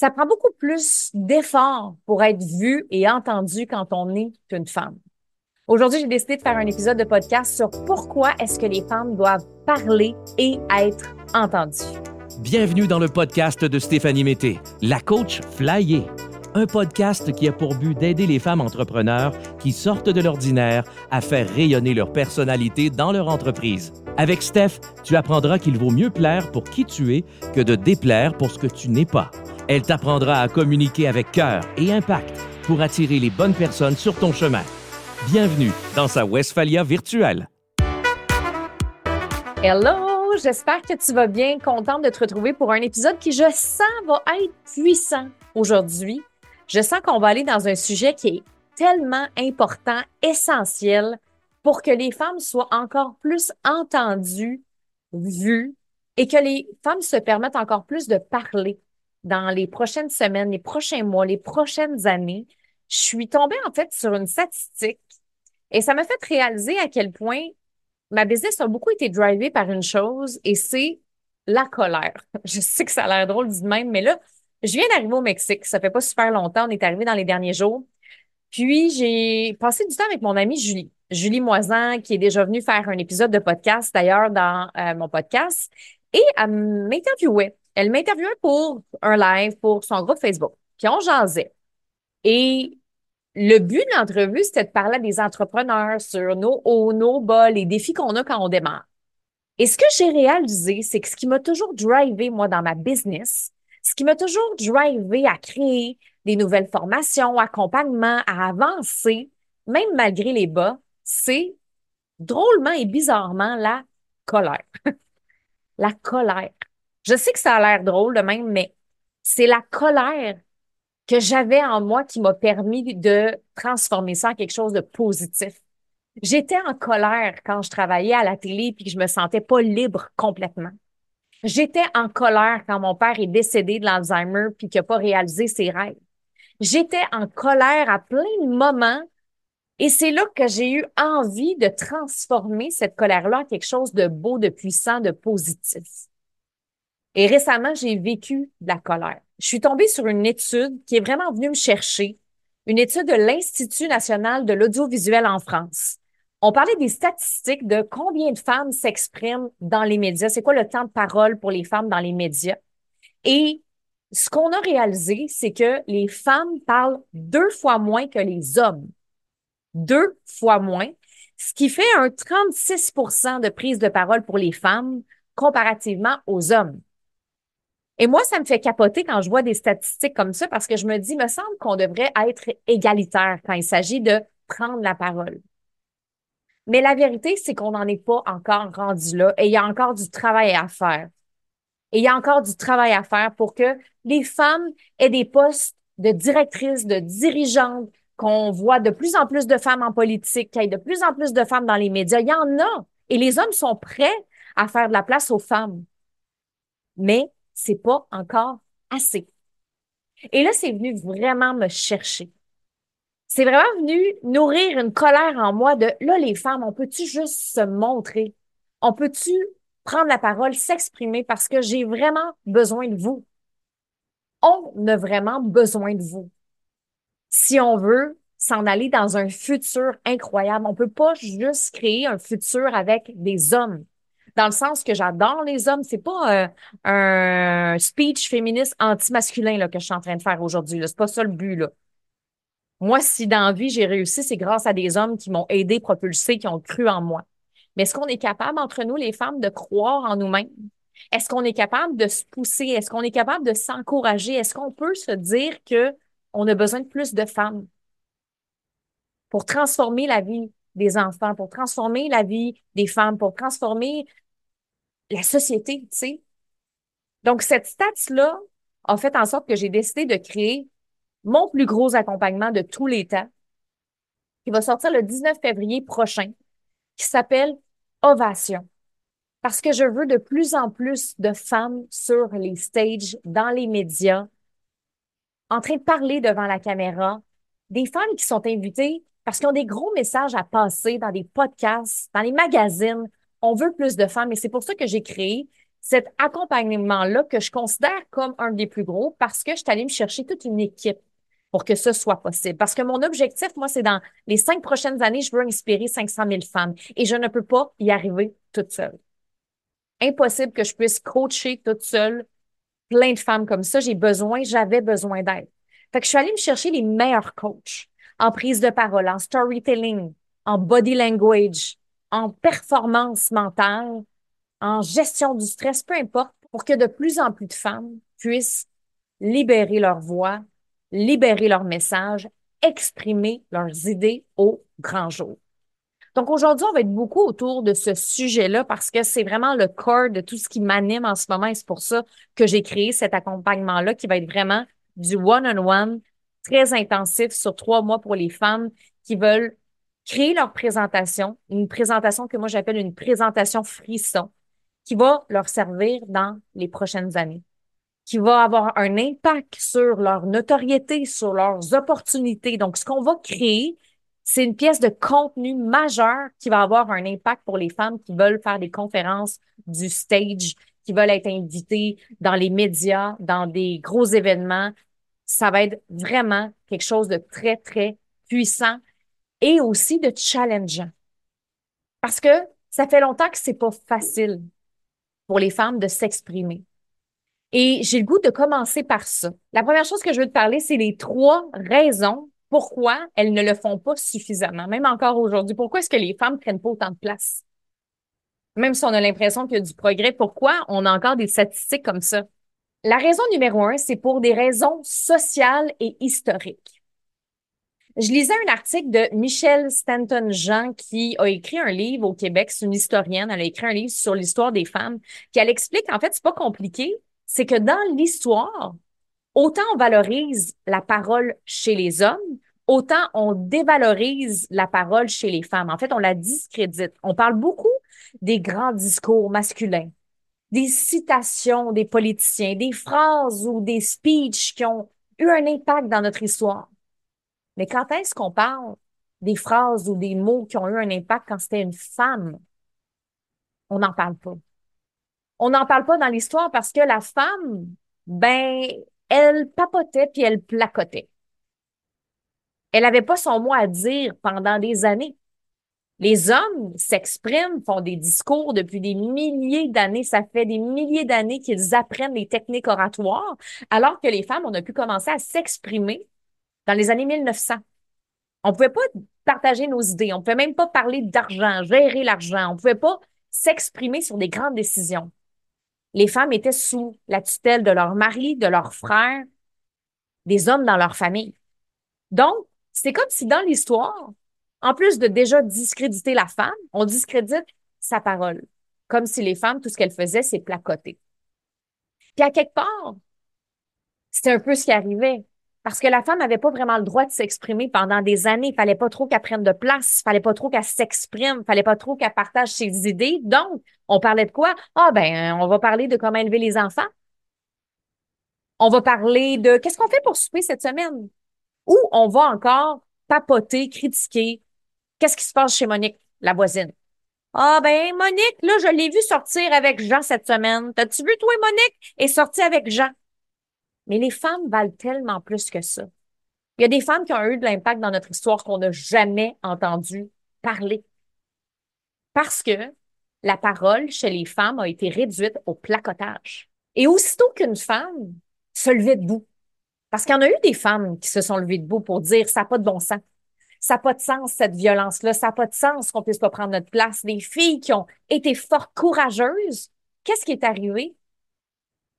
Ça prend beaucoup plus d'efforts pour être vu et entendu quand on est une femme. Aujourd'hui, j'ai décidé de faire un épisode de podcast sur pourquoi est-ce que les femmes doivent parler et être entendues. Bienvenue dans le podcast de Stéphanie Mété, la coach flyée. Un podcast qui a pour but d'aider les femmes entrepreneurs qui sortent de l'ordinaire à faire rayonner leur personnalité dans leur entreprise. Avec Steph, tu apprendras qu'il vaut mieux plaire pour qui tu es que de déplaire pour ce que tu n'es pas. Elle t'apprendra à communiquer avec cœur et impact pour attirer les bonnes personnes sur ton chemin. Bienvenue dans sa Westphalia virtuelle. Hello, j'espère que tu vas bien, contente de te retrouver pour un épisode qui, je sens, va être puissant aujourd'hui. Je sens qu'on va aller dans un sujet qui est tellement important, essentiel pour que les femmes soient encore plus entendues, vues et que les femmes se permettent encore plus de parler dans les prochaines semaines, les prochains mois, les prochaines années, je suis tombée en fait sur une statistique et ça m'a fait réaliser à quel point ma business a beaucoup été drivée par une chose et c'est la colère. Je sais que ça a l'air drôle du même, mais là, je viens d'arriver au Mexique. Ça fait pas super longtemps. On est arrivé dans les derniers jours. Puis, j'ai passé du temps avec mon amie Julie. Julie Moisan, qui est déjà venue faire un épisode de podcast, d'ailleurs, dans euh, mon podcast. Et elle m'interviewait elle m'interviewait pour un live pour son groupe Facebook. Puis on jasait. Et le but de l'entrevue, c'était de parler à des entrepreneurs sur nos hauts, nos bas, les défis qu'on a quand on démarre. Et ce que j'ai réalisé, c'est que ce qui m'a toujours drivé, moi, dans ma business, ce qui m'a toujours drivé à créer des nouvelles formations, accompagnements, à avancer, même malgré les bas, c'est drôlement et bizarrement la colère. la colère. Je sais que ça a l'air drôle de même, mais c'est la colère que j'avais en moi qui m'a permis de transformer ça en quelque chose de positif. J'étais en colère quand je travaillais à la télé puis que je me sentais pas libre complètement. J'étais en colère quand mon père est décédé de l'Alzheimer puis qu'il n'a pas réalisé ses rêves. J'étais en colère à plein de moments et c'est là que j'ai eu envie de transformer cette colère-là en quelque chose de beau, de puissant, de positif. Et récemment, j'ai vécu de la colère. Je suis tombée sur une étude qui est vraiment venue me chercher, une étude de l'Institut national de l'audiovisuel en France. On parlait des statistiques de combien de femmes s'expriment dans les médias, c'est quoi le temps de parole pour les femmes dans les médias? Et ce qu'on a réalisé, c'est que les femmes parlent deux fois moins que les hommes. Deux fois moins, ce qui fait un 36% de prise de parole pour les femmes comparativement aux hommes. Et moi, ça me fait capoter quand je vois des statistiques comme ça parce que je me dis, me semble qu'on devrait être égalitaire quand il s'agit de prendre la parole. Mais la vérité, c'est qu'on n'en est pas encore rendu là et il y a encore du travail à faire. Et il y a encore du travail à faire pour que les femmes aient des postes de directrices, de dirigeantes, qu'on voit de plus en plus de femmes en politique, qu'il y ait de plus en plus de femmes dans les médias. Il y en a. Et les hommes sont prêts à faire de la place aux femmes. Mais c'est pas encore assez. Et là, c'est venu vraiment me chercher. C'est vraiment venu nourrir une colère en moi de là, les femmes, on peut-tu juste se montrer? On peut-tu prendre la parole, s'exprimer parce que j'ai vraiment besoin de vous? On a vraiment besoin de vous. Si on veut s'en aller dans un futur incroyable, on peut pas juste créer un futur avec des hommes dans le sens que j'adore les hommes. C'est pas euh, un speech féministe anti-masculin là, que je suis en train de faire aujourd'hui. C'est pas ça le but. Là. Moi, si dans la vie j'ai réussi, c'est grâce à des hommes qui m'ont aidé, propulsé, qui ont cru en moi. Mais est-ce qu'on est capable, entre nous, les femmes, de croire en nous-mêmes? Est-ce qu'on est capable de se pousser? Est-ce qu'on est capable de s'encourager? Est-ce qu'on peut se dire que on a besoin de plus de femmes pour transformer la vie des enfants, pour transformer la vie des femmes, pour transformer la société, tu sais? Donc, cette stats-là a fait en sorte que j'ai décidé de créer mon plus gros accompagnement de tous les temps, qui va sortir le 19 février prochain, qui s'appelle Ovation. Parce que je veux de plus en plus de femmes sur les stages, dans les médias, en train de parler devant la caméra, des femmes qui sont invitées parce qu'ils ont des gros messages à passer dans des podcasts, dans les magazines. On veut plus de femmes et c'est pour ça que j'ai créé cet accompagnement-là que je considère comme un des plus gros parce que je suis allée me chercher toute une équipe pour que ce soit possible. Parce que mon objectif, moi, c'est dans les cinq prochaines années, je veux inspirer 500 000 femmes et je ne peux pas y arriver toute seule. Impossible que je puisse coacher toute seule plein de femmes comme ça. J'ai besoin, j'avais besoin d'aide. Fait que je suis allée me chercher les meilleurs coachs en prise de parole, en storytelling, en body language, en performance mentale, en gestion du stress, peu importe, pour que de plus en plus de femmes puissent libérer leur voix, libérer leur message, exprimer leurs idées au grand jour. Donc aujourd'hui, on va être beaucoup autour de ce sujet-là parce que c'est vraiment le corps de tout ce qui m'anime en ce moment et c'est pour ça que j'ai créé cet accompagnement-là qui va être vraiment du one-on-one, très intensif sur trois mois pour les femmes qui veulent créer leur présentation, une présentation que moi j'appelle une présentation frisson, qui va leur servir dans les prochaines années, qui va avoir un impact sur leur notoriété, sur leurs opportunités. Donc, ce qu'on va créer, c'est une pièce de contenu majeur qui va avoir un impact pour les femmes qui veulent faire des conférences du stage, qui veulent être invitées dans les médias, dans des gros événements. Ça va être vraiment quelque chose de très, très puissant et aussi de challengeant. Parce que ça fait longtemps que c'est pas facile pour les femmes de s'exprimer. Et j'ai le goût de commencer par ça. La première chose que je veux te parler, c'est les trois raisons pourquoi elles ne le font pas suffisamment, même encore aujourd'hui. Pourquoi est-ce que les femmes prennent pas autant de place? Même si on a l'impression qu'il y a du progrès, pourquoi on a encore des statistiques comme ça? La raison numéro un, c'est pour des raisons sociales et historiques. Je lisais un article de Michelle Stanton-Jean qui a écrit un livre au Québec. C'est une historienne. Elle a écrit un livre sur l'histoire des femmes qui elle explique, en fait, c'est pas compliqué. C'est que dans l'histoire, autant on valorise la parole chez les hommes, autant on dévalorise la parole chez les femmes. En fait, on la discrédite. On parle beaucoup des grands discours masculins, des citations des politiciens, des phrases ou des speeches qui ont eu un impact dans notre histoire. Mais quand est-ce qu'on parle des phrases ou des mots qui ont eu un impact quand c'était une femme? On n'en parle pas. On n'en parle pas dans l'histoire parce que la femme, ben, elle papotait puis elle placotait. Elle n'avait pas son mot à dire pendant des années. Les hommes s'expriment, font des discours depuis des milliers d'années. Ça fait des milliers d'années qu'ils apprennent les techniques oratoires, alors que les femmes, on a pu commencer à s'exprimer dans les années 1900. On pouvait pas partager nos idées. On pouvait même pas parler d'argent, gérer l'argent. On pouvait pas s'exprimer sur des grandes décisions. Les femmes étaient sous la tutelle de leur mari, de leurs frères, des hommes dans leur famille. Donc, c'est comme si dans l'histoire, en plus de déjà discréditer la femme, on discrédite sa parole. Comme si les femmes, tout ce qu'elles faisaient, c'est placoter. Puis à quelque part, c'était un peu ce qui arrivait. Parce que la femme n'avait pas vraiment le droit de s'exprimer pendant des années. Il fallait pas trop qu'elle prenne de place. Il fallait pas trop qu'elle s'exprime. Il fallait pas trop qu'elle partage ses idées. Donc, on parlait de quoi? Ah, ben, on va parler de comment élever les enfants. On va parler de qu'est-ce qu'on fait pour souper cette semaine? Ou on va encore papoter, critiquer. Qu'est-ce qui se passe chez Monique, la voisine? Ah, ben, Monique, là, je l'ai vu sortir avec Jean cette semaine. T'as-tu vu, toi, Monique, est sortie avec Jean? Mais les femmes valent tellement plus que ça. Il y a des femmes qui ont eu de l'impact dans notre histoire qu'on n'a jamais entendu parler. Parce que la parole chez les femmes a été réduite au placotage. Et aussitôt qu'une femme se levait debout, parce qu'il y en a eu des femmes qui se sont levées debout pour dire ça n'a pas de bon sens. Ça n'a pas de sens, cette violence-là. Ça n'a pas de sens qu'on puisse pas prendre notre place. Des filles qui ont été fort courageuses, qu'est-ce qui est arrivé?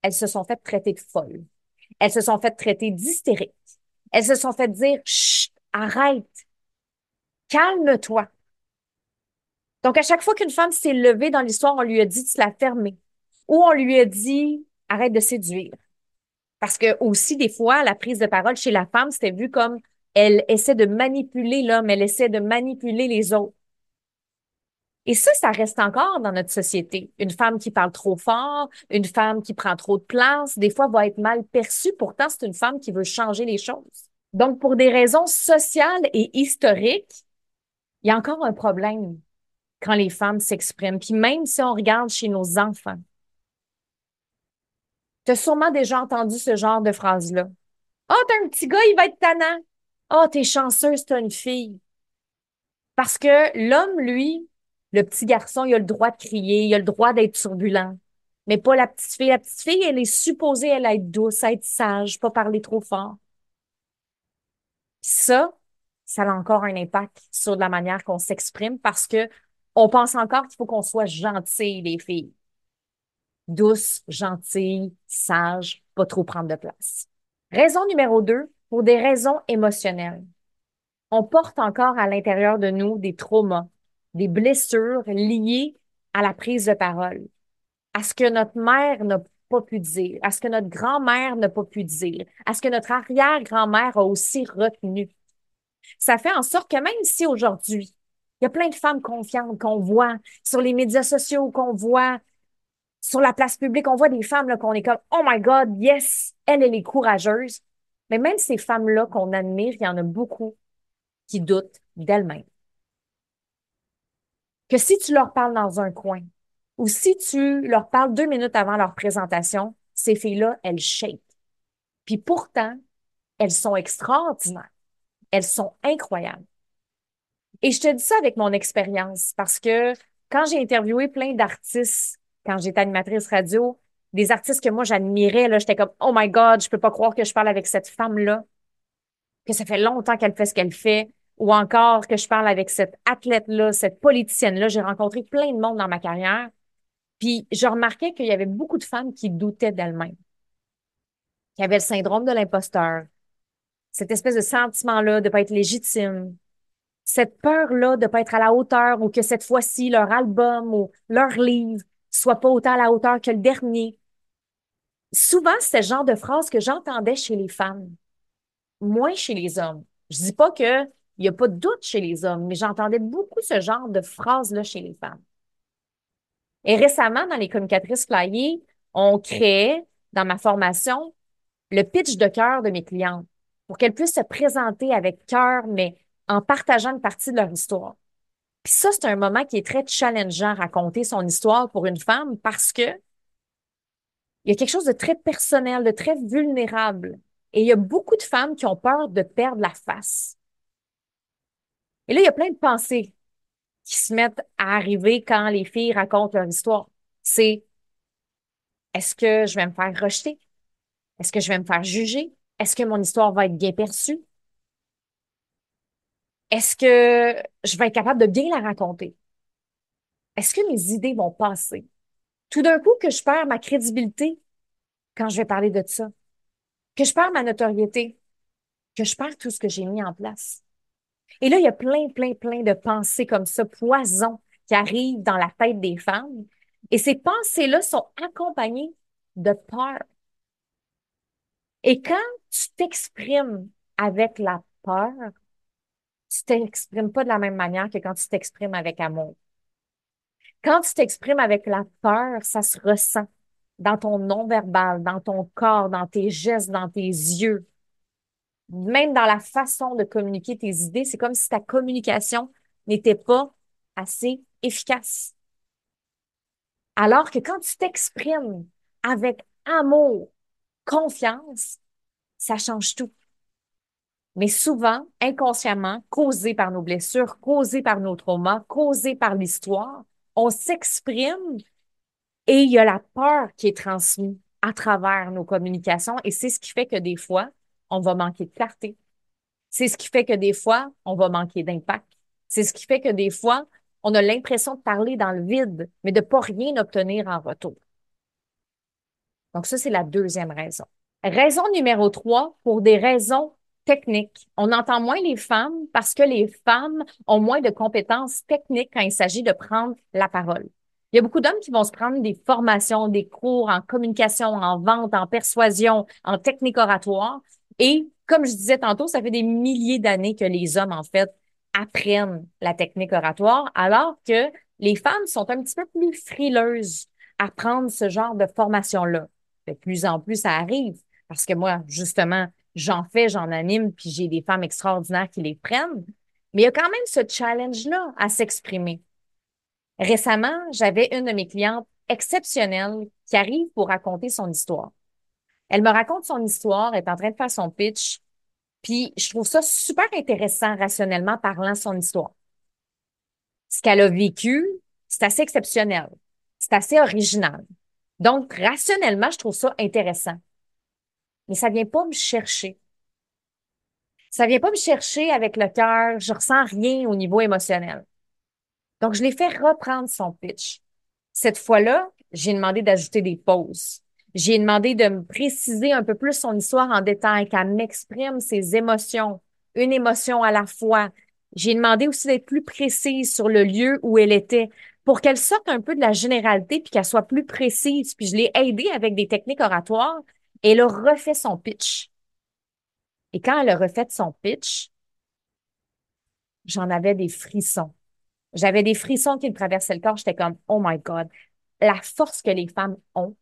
Elles se sont faites traiter de folles. Elles se sont fait traiter d'hystériques. Elles se sont fait dire, chut, arrête, calme-toi. Donc, à chaque fois qu'une femme s'est levée dans l'histoire, on lui a dit de se la fermer. Ou on lui a dit, arrête de séduire. Parce que aussi, des fois, la prise de parole chez la femme, c'était vu comme elle essaie de manipuler l'homme, elle essaie de manipuler les autres. Et ça, ça reste encore dans notre société. Une femme qui parle trop fort, une femme qui prend trop de place, des fois va être mal perçue. Pourtant, c'est une femme qui veut changer les choses. Donc, pour des raisons sociales et historiques, il y a encore un problème quand les femmes s'expriment. Puis même si on regarde chez nos enfants, Tu as sûrement déjà entendu ce genre de phrase-là. Ah, oh, t'as un petit gars, il va être tannant. Ah, oh, t'es chanceuse, t'as une fille. Parce que l'homme, lui, le petit garçon, il a le droit de crier, il a le droit d'être turbulent. Mais pas la petite fille. La petite fille, elle est supposée, elle, être douce, être sage, pas parler trop fort. Ça, ça a encore un impact sur la manière qu'on s'exprime parce que on pense encore qu'il faut qu'on soit gentil, les filles. Douce, gentille, sage, pas trop prendre de place. Raison numéro deux, pour des raisons émotionnelles. On porte encore à l'intérieur de nous des traumas, des blessures liées à la prise de parole, à ce que notre mère n'a pas pu dire, à ce que notre grand-mère n'a pas pu dire, à ce que notre arrière-grand-mère a aussi retenu. Ça fait en sorte que même si aujourd'hui, il y a plein de femmes confiantes qu'on voit sur les médias sociaux, qu'on voit sur la place publique, on voit des femmes qu'on est comme Oh my God, yes, elle, elle est courageuse. Mais même ces femmes-là qu'on admire, il y en a beaucoup qui doutent d'elles-mêmes. Que si tu leur parles dans un coin ou si tu leur parles deux minutes avant leur présentation, ces filles-là, elles shake. Puis pourtant, elles sont extraordinaires. Elles sont incroyables. Et je te dis ça avec mon expérience parce que quand j'ai interviewé plein d'artistes, quand j'étais animatrice radio, des artistes que moi j'admirais, là, j'étais comme, oh my God, je peux pas croire que je parle avec cette femme-là, que ça fait longtemps qu'elle fait ce qu'elle fait, ou encore que je parle avec cette athlète-là, cette politicienne-là. J'ai rencontré plein de monde dans ma carrière. Puis je remarquais qu'il y avait beaucoup de femmes qui doutaient d'elles-mêmes, qui avaient le syndrome de l'imposteur, cette espèce de sentiment-là de pas être légitime, cette peur-là de pas être à la hauteur ou que cette fois-ci leur album ou leur livre soit pas autant à la hauteur que le dernier. Souvent, c'est ce genre de phrase que j'entendais chez les femmes, moins chez les hommes. Je dis pas que il n'y a pas de doute chez les hommes, mais j'entendais beaucoup ce genre de phrases-là chez les femmes. Et récemment, dans les communicatrices flyées, on créait, dans ma formation, le pitch de cœur de mes clientes pour qu'elles puissent se présenter avec cœur, mais en partageant une partie de leur histoire. Puis ça, c'est un moment qui est très challengeant, raconter son histoire pour une femme parce que il y a quelque chose de très personnel, de très vulnérable. Et il y a beaucoup de femmes qui ont peur de perdre la face. Et là, il y a plein de pensées qui se mettent à arriver quand les filles racontent leur histoire. C'est est-ce que je vais me faire rejeter? Est-ce que je vais me faire juger? Est-ce que mon histoire va être bien perçue? Est-ce que je vais être capable de bien la raconter? Est-ce que mes idées vont passer? Tout d'un coup, que je perds ma crédibilité quand je vais parler de ça, que je perds ma notoriété, que je perds tout ce que j'ai mis en place. Et là, il y a plein, plein, plein de pensées comme ça, poison, qui arrivent dans la tête des femmes. Et ces pensées-là sont accompagnées de peur. Et quand tu t'exprimes avec la peur, tu t'exprimes pas de la même manière que quand tu t'exprimes avec amour. Quand tu t'exprimes avec la peur, ça se ressent dans ton non-verbal, dans ton corps, dans tes gestes, dans tes yeux même dans la façon de communiquer tes idées, c'est comme si ta communication n'était pas assez efficace. Alors que quand tu t'exprimes avec amour, confiance, ça change tout. Mais souvent, inconsciemment, causé par nos blessures, causé par nos traumas, causé par l'histoire, on s'exprime et il y a la peur qui est transmise à travers nos communications et c'est ce qui fait que des fois, on va manquer de clarté. C'est ce qui fait que des fois, on va manquer d'impact. C'est ce qui fait que des fois, on a l'impression de parler dans le vide, mais de pas rien obtenir en retour. Donc ça, c'est la deuxième raison. Raison numéro trois, pour des raisons techniques. On entend moins les femmes parce que les femmes ont moins de compétences techniques quand il s'agit de prendre la parole. Il y a beaucoup d'hommes qui vont se prendre des formations, des cours en communication, en vente, en persuasion, en technique oratoire, et comme je disais tantôt, ça fait des milliers d'années que les hommes, en fait, apprennent la technique oratoire, alors que les femmes sont un petit peu plus frileuses à prendre ce genre de formation-là. De plus en plus, ça arrive parce que moi, justement, j'en fais, j'en anime, puis j'ai des femmes extraordinaires qui les prennent. Mais il y a quand même ce challenge-là à s'exprimer. Récemment, j'avais une de mes clientes exceptionnelles qui arrive pour raconter son histoire. Elle me raconte son histoire, elle est en train de faire son pitch, puis je trouve ça super intéressant rationnellement parlant son histoire. Ce qu'elle a vécu, c'est assez exceptionnel, c'est assez original. Donc, rationnellement, je trouve ça intéressant. Mais ça vient pas me chercher. Ça vient pas me chercher avec le cœur, je ressens rien au niveau émotionnel. Donc, je l'ai fait reprendre son pitch. Cette fois-là, j'ai demandé d'ajouter des pauses. J'ai demandé de me préciser un peu plus son histoire en détail, qu'elle m'exprime ses émotions, une émotion à la fois. J'ai demandé aussi d'être plus précise sur le lieu où elle était pour qu'elle sorte un peu de la généralité puis qu'elle soit plus précise. Puis je l'ai aidée avec des techniques oratoires et elle a refait son pitch. Et quand elle a refait son pitch, j'en avais des frissons. J'avais des frissons qui me traversaient le corps. J'étais comme, oh my God, la force que les femmes ont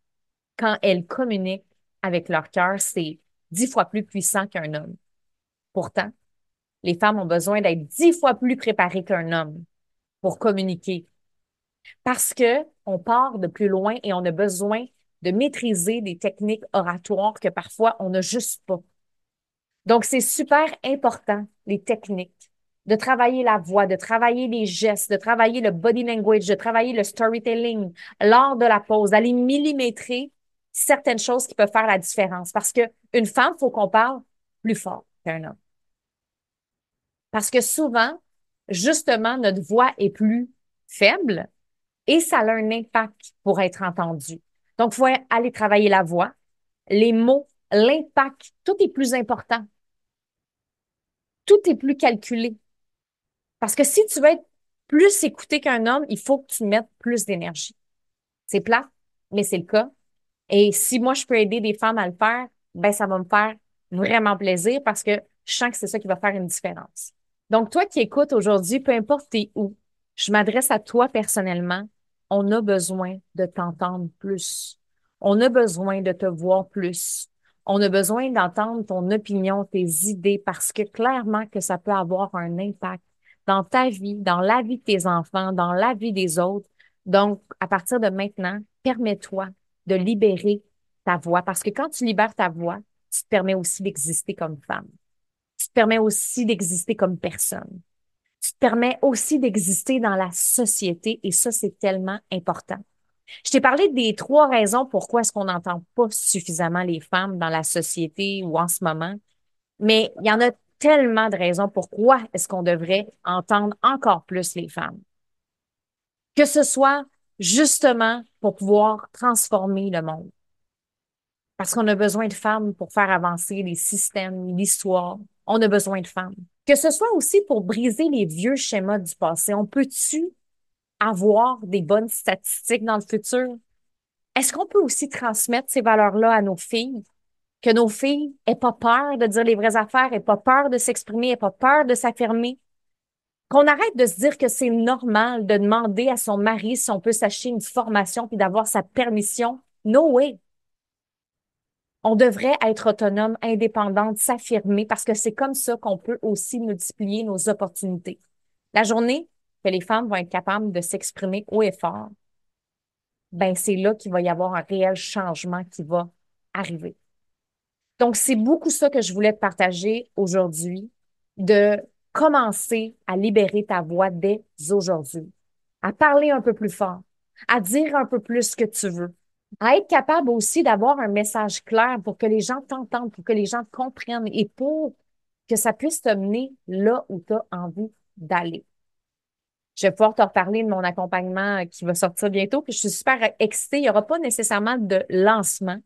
quand elles communiquent avec leur cœur, c'est dix fois plus puissant qu'un homme. Pourtant, les femmes ont besoin d'être dix fois plus préparées qu'un homme pour communiquer. Parce que on part de plus loin et on a besoin de maîtriser des techniques oratoires que parfois on n'a juste pas. Donc, c'est super important, les techniques de travailler la voix, de travailler les gestes, de travailler le body language, de travailler le storytelling lors de la pause, d'aller millimétrer certaines choses qui peuvent faire la différence. Parce que une femme, faut qu'on parle plus fort qu'un homme. Parce que souvent, justement, notre voix est plus faible et ça a un impact pour être entendu. Donc, il faut aller travailler la voix, les mots, l'impact, tout est plus important. Tout est plus calculé. Parce que si tu veux être plus écouté qu'un homme, il faut que tu mettes plus d'énergie. C'est plat, mais c'est le cas. Et si moi, je peux aider des femmes à le faire, ben, ça va me faire vraiment plaisir parce que je sens que c'est ça qui va faire une différence. Donc, toi qui écoutes aujourd'hui, peu importe t'es où, je m'adresse à toi personnellement. On a besoin de t'entendre plus. On a besoin de te voir plus. On a besoin d'entendre ton opinion, tes idées, parce que clairement que ça peut avoir un impact dans ta vie, dans la vie de tes enfants, dans la vie des autres. Donc, à partir de maintenant, permets-toi de libérer ta voix parce que quand tu libères ta voix, tu te permets aussi d'exister comme femme. Tu te permets aussi d'exister comme personne. Tu te permets aussi d'exister dans la société et ça, c'est tellement important. Je t'ai parlé des trois raisons pourquoi est-ce qu'on n'entend pas suffisamment les femmes dans la société ou en ce moment, mais il y en a tellement de raisons pourquoi est-ce qu'on devrait entendre encore plus les femmes. Que ce soit justement pour pouvoir transformer le monde. Parce qu'on a besoin de femmes pour faire avancer les systèmes, l'histoire. On a besoin de femmes. Que ce soit aussi pour briser les vieux schémas du passé. On peut-tu avoir des bonnes statistiques dans le futur? Est-ce qu'on peut aussi transmettre ces valeurs-là à nos filles? que nos filles aient pas peur de dire les vraies affaires, aient pas peur de s'exprimer, aient pas peur de s'affirmer? Qu'on arrête de se dire que c'est normal de demander à son mari si on peut s'acheter une formation puis d'avoir sa permission. No way. On devrait être autonome, indépendante, s'affirmer parce que c'est comme ça qu'on peut aussi multiplier nos opportunités. La journée que les femmes vont être capables de s'exprimer haut et fort, ben c'est là qu'il va y avoir un réel changement qui va arriver. Donc, c'est beaucoup ça que je voulais te partager aujourd'hui, de commencer à libérer ta voix dès aujourd'hui, à parler un peu plus fort, à dire un peu plus ce que tu veux, à être capable aussi d'avoir un message clair pour que les gens t'entendent, pour que les gens comprennent et pour que ça puisse te mener là où tu as envie d'aller. Je vais pouvoir te reparler de mon accompagnement qui va sortir bientôt, puis je suis super excitée. Il n'y aura pas nécessairement de lancement,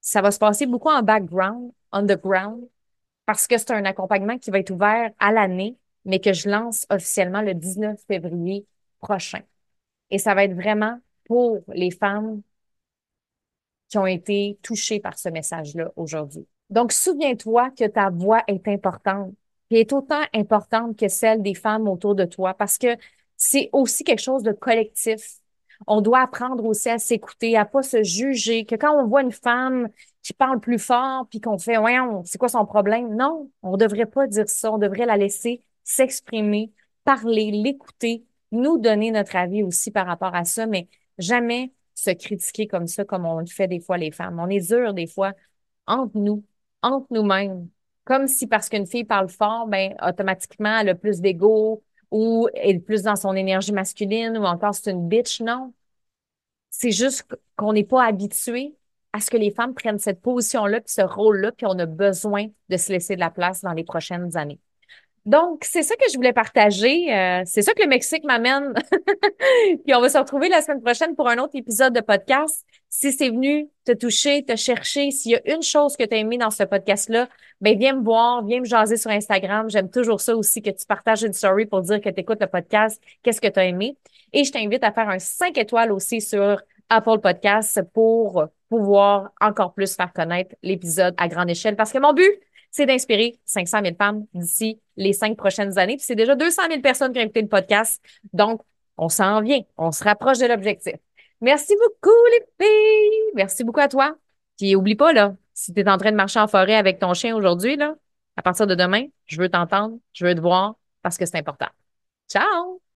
ça va se passer beaucoup en background, underground, parce que c'est un accompagnement qui va être ouvert à l'année, mais que je lance officiellement le 19 février prochain. Et ça va être vraiment pour les femmes qui ont été touchées par ce message-là aujourd'hui. Donc, souviens-toi que ta voix est importante et est autant importante que celle des femmes autour de toi parce que c'est aussi quelque chose de collectif on doit apprendre aussi à s'écouter, à pas se juger, que quand on voit une femme qui parle plus fort, puis qu'on fait, ouais, c'est quoi son problème? Non, on devrait pas dire ça. On devrait la laisser s'exprimer, parler, l'écouter, nous donner notre avis aussi par rapport à ça, mais jamais se critiquer comme ça, comme on le fait des fois les femmes. On est dur des fois entre nous, entre nous-mêmes. Comme si parce qu'une fille parle fort, ben, automatiquement, elle a plus d'ego ou est plus dans son énergie masculine ou encore c'est une bitch. Non. C'est juste qu'on n'est pas habitué à ce que les femmes prennent cette position-là, puis ce rôle-là, puis on a besoin de se laisser de la place dans les prochaines années. Donc, c'est ça que je voulais partager. Euh, c'est ça que le Mexique m'amène. Puis on va se retrouver la semaine prochaine pour un autre épisode de podcast. Si c'est venu te toucher, te chercher, s'il y a une chose que tu as aimé dans ce podcast-là, ben viens me voir, viens me jaser sur Instagram. J'aime toujours ça aussi que tu partages une story pour dire que tu écoutes le podcast, qu'est-ce que tu as aimé. Et je t'invite à faire un 5 étoiles aussi sur Apple Podcasts pour pouvoir encore plus faire connaître l'épisode à grande échelle. Parce que mon but, c'est d'inspirer 500 000 femmes d'ici les cinq prochaines années. Puis c'est déjà 200 000 personnes qui ont écouté le podcast. Donc, on s'en vient. On se rapproche de l'objectif. Merci beaucoup, les filles. Merci beaucoup à toi. Puis oublie pas, là, si tu es en train de marcher en forêt avec ton chien aujourd'hui, là, à partir de demain, je veux t'entendre, je veux te voir parce que c'est important. Ciao!